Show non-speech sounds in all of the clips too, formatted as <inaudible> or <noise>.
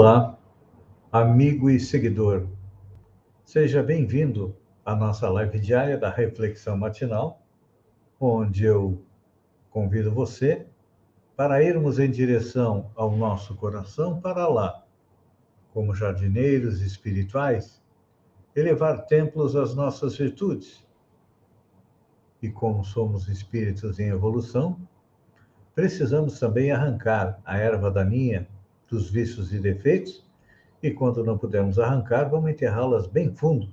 Olá, amigo e seguidor. Seja bem-vindo à nossa live diária da Reflexão Matinal, onde eu convido você para irmos em direção ao nosso coração para lá, como jardineiros espirituais, elevar templos às nossas virtudes. E como somos espíritos em evolução, precisamos também arrancar a erva daninha dos vícios e defeitos, e quando não pudermos arrancar, vamos enterrá-las bem fundo,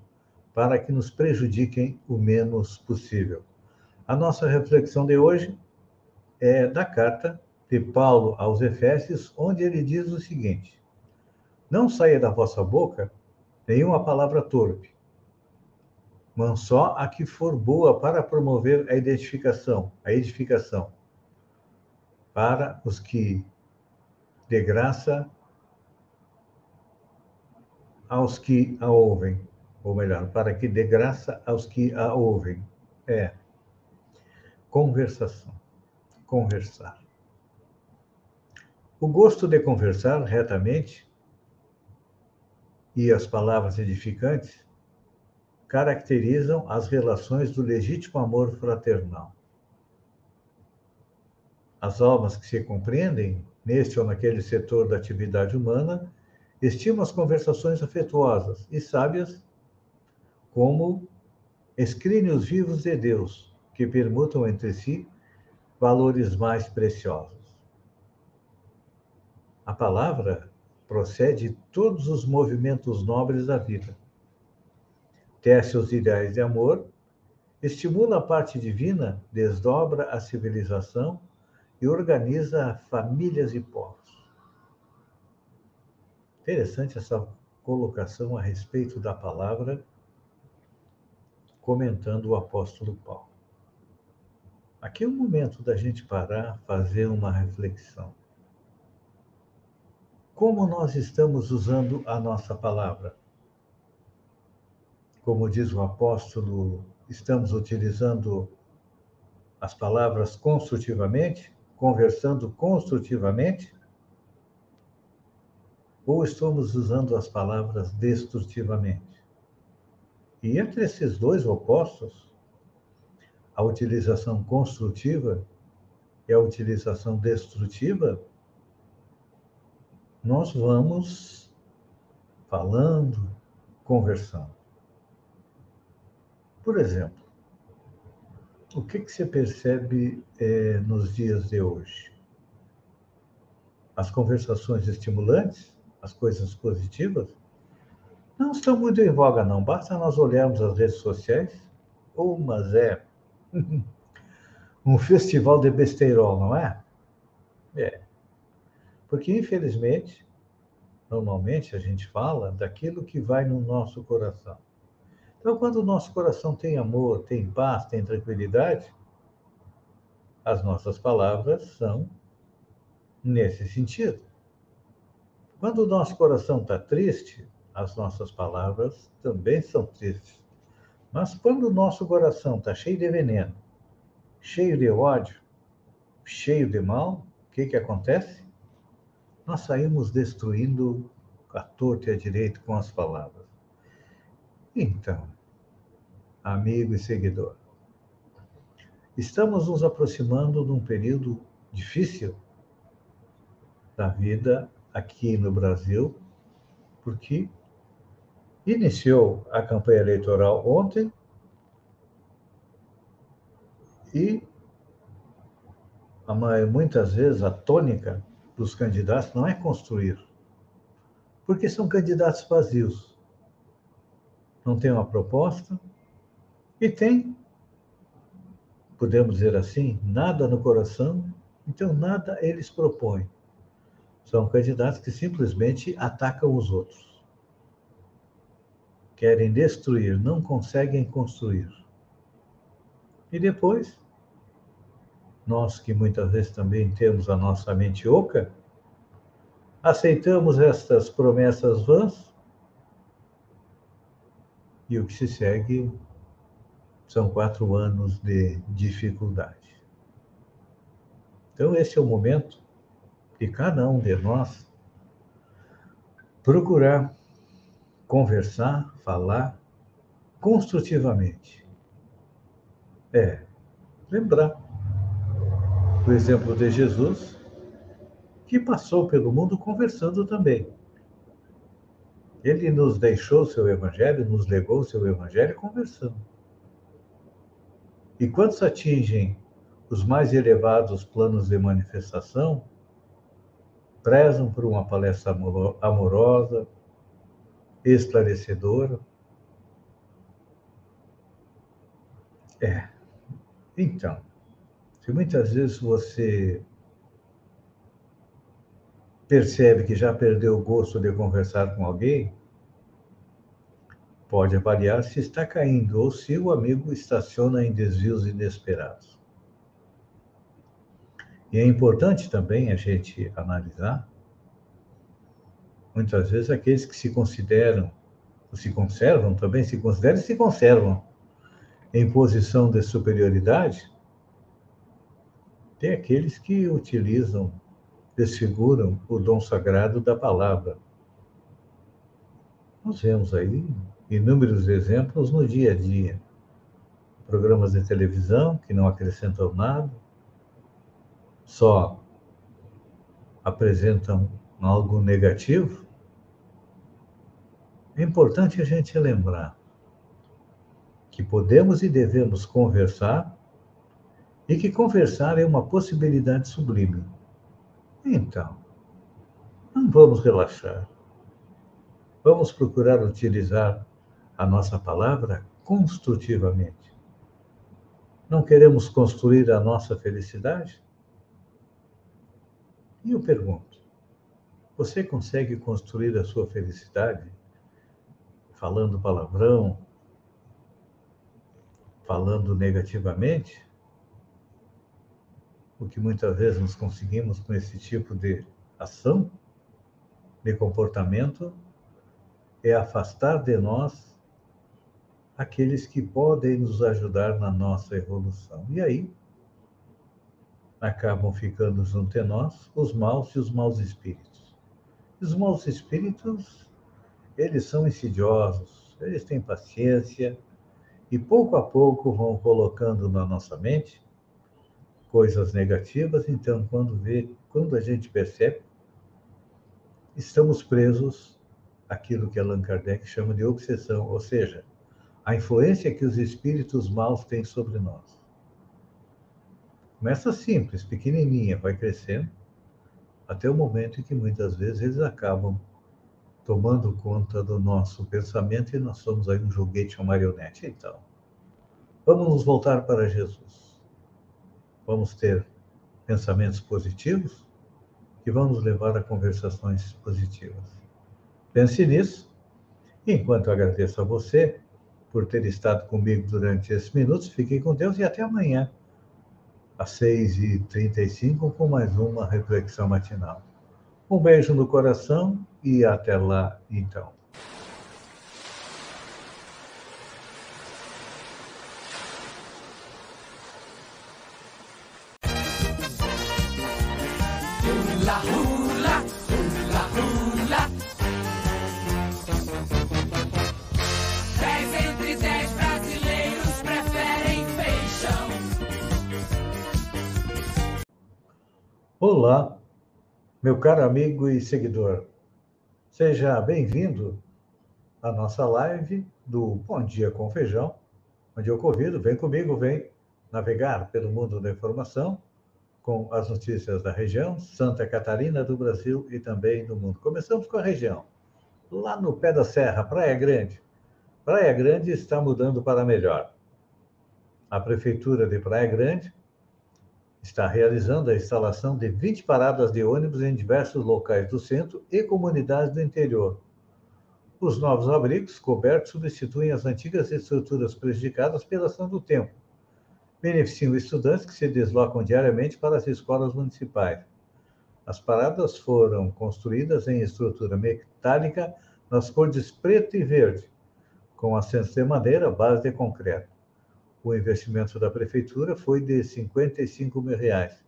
para que nos prejudiquem o menos possível. A nossa reflexão de hoje é da carta de Paulo aos Efésios, onde ele diz o seguinte: Não saia da vossa boca nenhuma palavra torpe, mas só a que for boa para promover a identificação, a edificação, para os que de graça aos que a ouvem, ou melhor, para que dê graça aos que a ouvem. É conversação, conversar. O gosto de conversar retamente e as palavras edificantes caracterizam as relações do legítimo amor fraternal. As almas que se compreendem neste ou naquele setor da atividade humana, estimam as conversações afetuosas e sábias como escrínios vivos de Deus, que permutam entre si valores mais preciosos. A palavra procede de todos os movimentos nobres da vida. Tece os ideais de amor, estimula a parte divina, desdobra a civilização e organiza famílias e povos. Interessante essa colocação a respeito da palavra, comentando o apóstolo Paulo. Aqui é o momento da gente parar, fazer uma reflexão. Como nós estamos usando a nossa palavra? Como diz o apóstolo, estamos utilizando as palavras construtivamente? Conversando construtivamente? Ou estamos usando as palavras destrutivamente? E entre esses dois opostos, a utilização construtiva e a utilização destrutiva, nós vamos falando, conversando. Por exemplo, o que, que você percebe é, nos dias de hoje? As conversações estimulantes, as coisas positivas, não estão muito em voga, não. Basta nós olharmos as redes sociais, ou mas é <laughs> um festival de besteirol, não é? É. Porque, infelizmente, normalmente a gente fala daquilo que vai no nosso coração. Então, quando o nosso coração tem amor, tem paz, tem tranquilidade, as nossas palavras são nesse sentido. Quando o nosso coração está triste, as nossas palavras também são tristes. Mas quando o nosso coração está cheio de veneno, cheio de ódio, cheio de mal, o que, que acontece? Nós saímos destruindo a torta e a direito com as palavras. Então, amigo e seguidor. Estamos nos aproximando de um período difícil da vida aqui no Brasil, porque iniciou a campanha eleitoral ontem e muitas vezes a tônica dos candidatos não é construir, porque são candidatos vazios. Não tem uma proposta, e tem, podemos dizer assim, nada no coração, então nada eles propõem. São candidatos que simplesmente atacam os outros. Querem destruir, não conseguem construir. E depois, nós que muitas vezes também temos a nossa mente oca, aceitamos estas promessas vãs e o que se segue são quatro anos de dificuldade. Então, esse é o momento de cada um de nós procurar conversar, falar construtivamente. É, lembrar o exemplo de Jesus, que passou pelo mundo conversando também. Ele nos deixou seu evangelho, nos legou seu evangelho conversando. E quantos atingem os mais elevados planos de manifestação, prezam por uma palestra amorosa, esclarecedora. É. Então, se muitas vezes você percebe que já perdeu o gosto de conversar com alguém, pode avaliar se está caindo ou se o amigo estaciona em desvios inesperados. E é importante também a gente analisar, muitas vezes, aqueles que se consideram, ou se conservam também, se consideram e se conservam em posição de superioridade, tem aqueles que utilizam desfiguram o dom sagrado da palavra. Nós vemos aí inúmeros exemplos no dia a dia. Programas de televisão que não acrescentam nada, só apresentam algo negativo. É importante a gente lembrar que podemos e devemos conversar e que conversar é uma possibilidade sublime. Então, não vamos relaxar. Vamos procurar utilizar a nossa palavra construtivamente. Não queremos construir a nossa felicidade? E eu pergunto: você consegue construir a sua felicidade falando palavrão, falando negativamente? o que muitas vezes nós conseguimos com esse tipo de ação, de comportamento, é afastar de nós aqueles que podem nos ajudar na nossa evolução. E aí acabam ficando junto a nós os maus e os maus espíritos. Os maus espíritos, eles são insidiosos, eles têm paciência e pouco a pouco vão colocando na nossa mente coisas negativas, então quando vê, quando a gente percebe, estamos presos àquilo que Allan Kardec chama de obsessão, ou seja, a influência que os espíritos maus têm sobre nós. Começa simples, pequenininha, vai crescendo, até o momento em que muitas vezes eles acabam tomando conta do nosso pensamento e nós somos aí um joguete, uma marionete. Então, vamos nos voltar para Jesus vamos ter pensamentos positivos que vão nos levar a conversações positivas. Pense nisso. Enquanto agradeço a você por ter estado comigo durante esses minutos, fiquem com Deus e até amanhã, às 6h35, com mais uma reflexão matinal. Um beijo no coração e até lá, então. Olá, meu caro amigo e seguidor. Seja bem-vindo à nossa live do Bom Dia com Feijão, onde eu convido, vem comigo, vem navegar pelo mundo da informação com as notícias da região, Santa Catarina, do Brasil e também do mundo. Começamos com a região, lá no pé da serra, Praia Grande. Praia Grande está mudando para melhor. A Prefeitura de Praia Grande está realizando a instalação de 20 paradas de ônibus em diversos locais do centro e comunidades do interior. Os novos abrigos cobertos substituem as antigas estruturas prejudicadas pela ação do tempo. Beneficiam estudantes que se deslocam diariamente para as escolas municipais. As paradas foram construídas em estrutura metálica nas cores preto e verde, com assentos de madeira, base de concreto o investimento da prefeitura foi de 55 mil reais.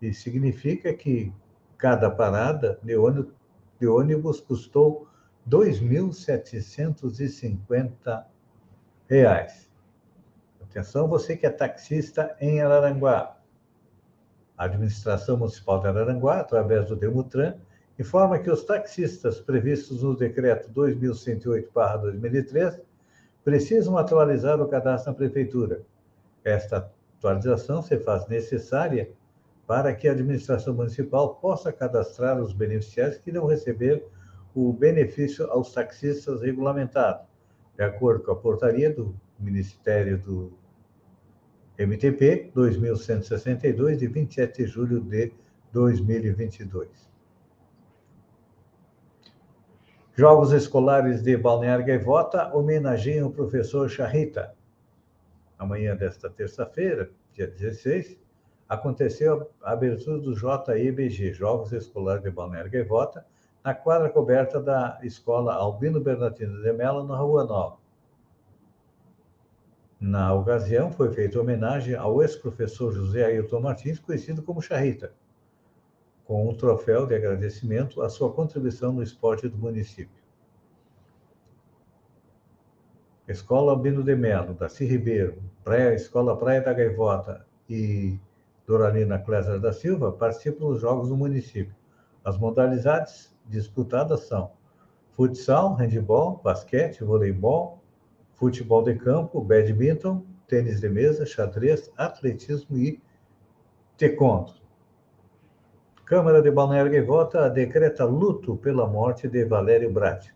E significa que cada parada de ônibus, de ônibus custou 2.750 reais. Atenção, você que é taxista em Araranguá. A administração municipal de Araranguá, através do Demutran, informa que os taxistas previstos no decreto 2108/2003 precisam atualizar o cadastro na prefeitura. Esta atualização se faz necessária para que a administração municipal possa cadastrar os beneficiários que não receber o benefício aos taxistas regulamentados, de acordo com a portaria do Ministério do MTP 2162, de 27 de julho de 2022. Jogos Escolares de Balneário Gaivota homenageiam o professor Charrita. Amanhã desta terça-feira, dia 16, aconteceu a abertura do JEBG, Jogos Escolares de Balneário Gaivota, na quadra coberta da Escola Albino Bernardino de Mello, na Rua Nova. Na ocasião, foi feita homenagem ao ex-professor José Ailton Martins, conhecido como Charrita com um troféu de agradecimento à sua contribuição no esporte do município. Escola Albino de Melo, Darcy Ribeiro, Praia, Escola Praia da Gaivota e Doralina Clésia da Silva participam dos jogos do município. As modalidades disputadas são futsal, handebol, basquete, voleibol, futebol de campo, badminton, tênis de mesa, xadrez, atletismo e taekwondo. Câmara de Balneário Gaivota decreta luto pela morte de Valério Brat.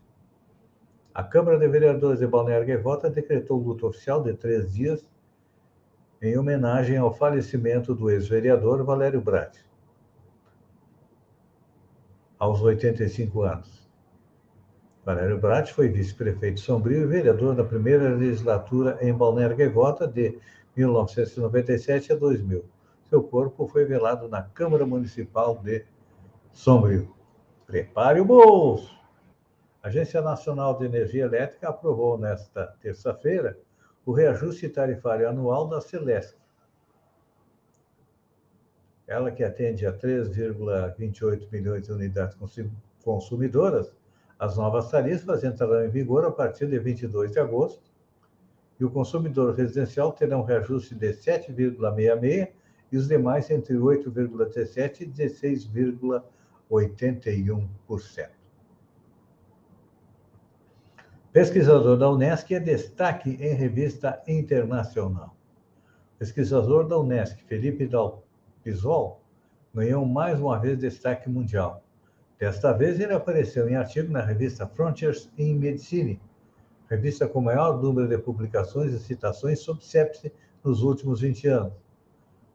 A Câmara de Vereadores de Balneário Gaivota decretou luto oficial de três dias em homenagem ao falecimento do ex-vereador Valério Brat, aos 85 anos. Valério Brat foi vice-prefeito Sombrio e vereador na primeira legislatura em Balneário Gaivota de 1997 a 2000. Seu corpo foi velado na Câmara Municipal de Sombrio. Prepare o bolso! A Agência Nacional de Energia Elétrica aprovou nesta terça-feira o reajuste tarifário anual da Celeste. Ela que atende a 3,28 milhões de unidades consumidoras, as novas tarifas entrarão em vigor a partir de 22 de agosto e o consumidor residencial terá um reajuste de 7,66 e os demais entre 8,17% e 16,81%. Pesquisador da Unesc é destaque em revista internacional. Pesquisador da Unesc, Felipe Dalpisol, ganhou mais uma vez destaque mundial. Desta vez, ele apareceu em artigo na revista Frontiers in Medicine, revista com maior número de publicações e citações sobre sepse nos últimos 20 anos.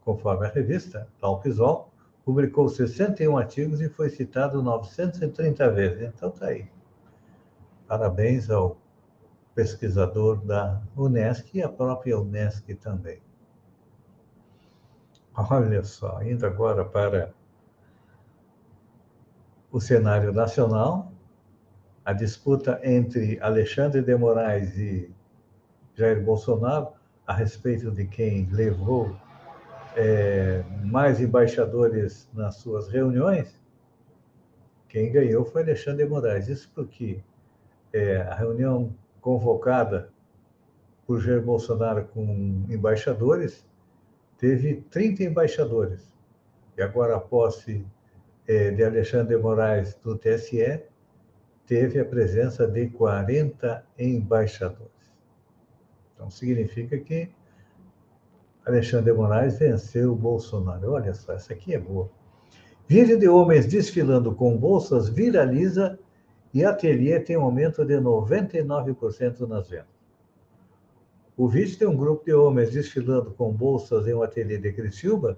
Conforme a revista, Talpisol publicou 61 artigos e foi citado 930 vezes. Então tá aí. Parabéns ao pesquisador da Unesc e à própria Unesc também. Olha só, indo agora para o cenário nacional, a disputa entre Alexandre de Moraes e Jair Bolsonaro a respeito de quem levou é, mais embaixadores nas suas reuniões, quem ganhou foi Alexandre de Moraes. Isso porque é, a reunião convocada por Jair Bolsonaro com embaixadores teve 30 embaixadores. E agora a posse é, de Alexandre de Moraes do TSE teve a presença de 40 embaixadores. Então, significa que Alexandre de Moraes venceu Bolsonaro. Olha só, essa aqui é boa. Vídeo de homens desfilando com bolsas viraliza e ateliê tem um aumento de 99% nas vendas. O vídeo tem um grupo de homens desfilando com bolsas em um ateliê de Criciúma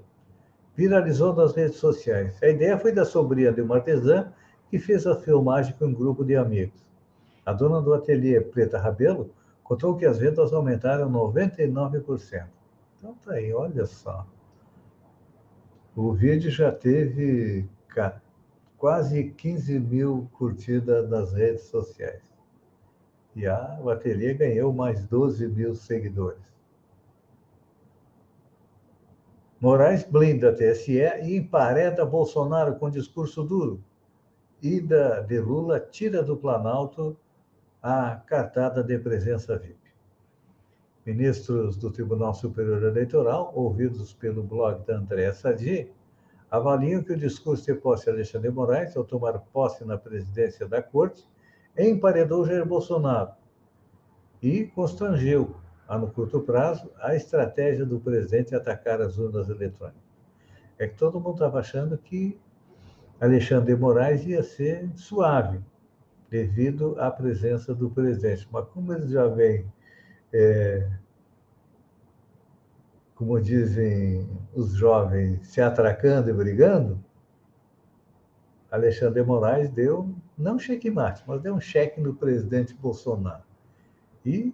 viralizou nas redes sociais. A ideia foi da sobrinha de uma artesã que fez a filmagem com um grupo de amigos. A dona do ateliê Preta Rabelo contou que as vendas aumentaram 99%. Então tá aí, olha só. O vídeo já teve quase 15 mil curtidas nas redes sociais. E a, o ateliê ganhou mais 12 mil seguidores. Moraes blinda a TSE e empareda Bolsonaro com discurso duro. Ida de Lula tira do Planalto a cartada de presença VIP. Ministros do Tribunal Superior Eleitoral, ouvidos pelo blog da Andréa Sadi, avaliam que o discurso de posse de Alexandre Moraes, ao tomar posse na presidência da Corte, emparedou Jair Bolsonaro e constrangeu, a no curto prazo, a estratégia do presidente atacar as urnas eletrônicas. É que todo mundo estava achando que Alexandre Moraes ia ser suave, devido à presença do presidente. Mas como ele já vem é, como dizem os jovens, se atracando e brigando, Alexandre Moraes deu, não checkmate, mas deu um cheque no presidente Bolsonaro. E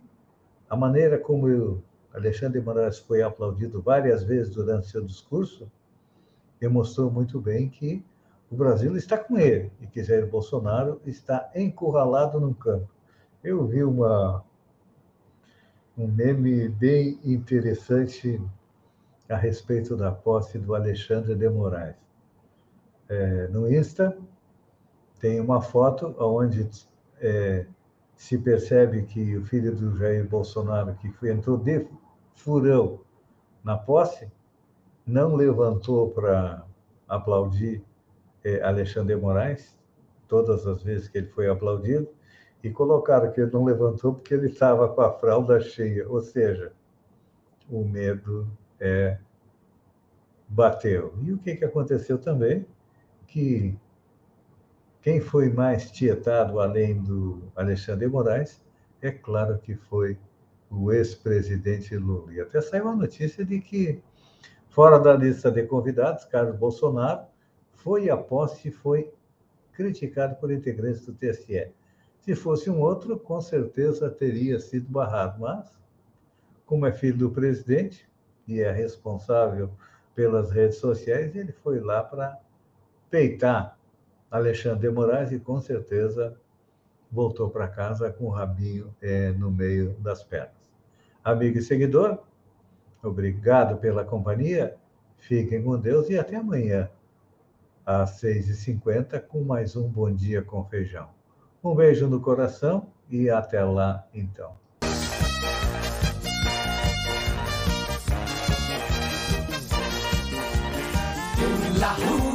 a maneira como eu, Alexandre Moraes foi aplaudido várias vezes durante seu discurso, demonstrou muito bem que o Brasil está com ele e que Jair Bolsonaro está encurralado no campo. Eu vi uma, um meme bem interessante a respeito da posse do Alexandre de Moraes. É, no Insta, tem uma foto onde é, se percebe que o filho do Jair Bolsonaro, que foi, entrou de furão na posse, não levantou para aplaudir é, Alexandre de Moraes, todas as vezes que ele foi aplaudido, e colocaram que ele não levantou porque ele estava com a fralda cheia, ou seja, o medo é, bateu. E o que, que aconteceu também? Que quem foi mais tietado além do Alexandre Moraes, é claro que foi o ex-presidente Lula. E até saiu a notícia de que, fora da lista de convidados, Carlos Bolsonaro foi a posse e foi criticado por integrantes do TSE. Se fosse um outro, com certeza teria sido barrado. Mas, como é filho do presidente e é responsável pelas redes sociais, ele foi lá para peitar Alexandre de Moraes e com certeza voltou para casa com o rabinho é, no meio das pernas. Amigo e seguidor, obrigado pela companhia, fiquem com Deus e até amanhã, às 6h50, com mais um Bom Dia com Feijão. Um beijo no coração e até lá, então. Hula.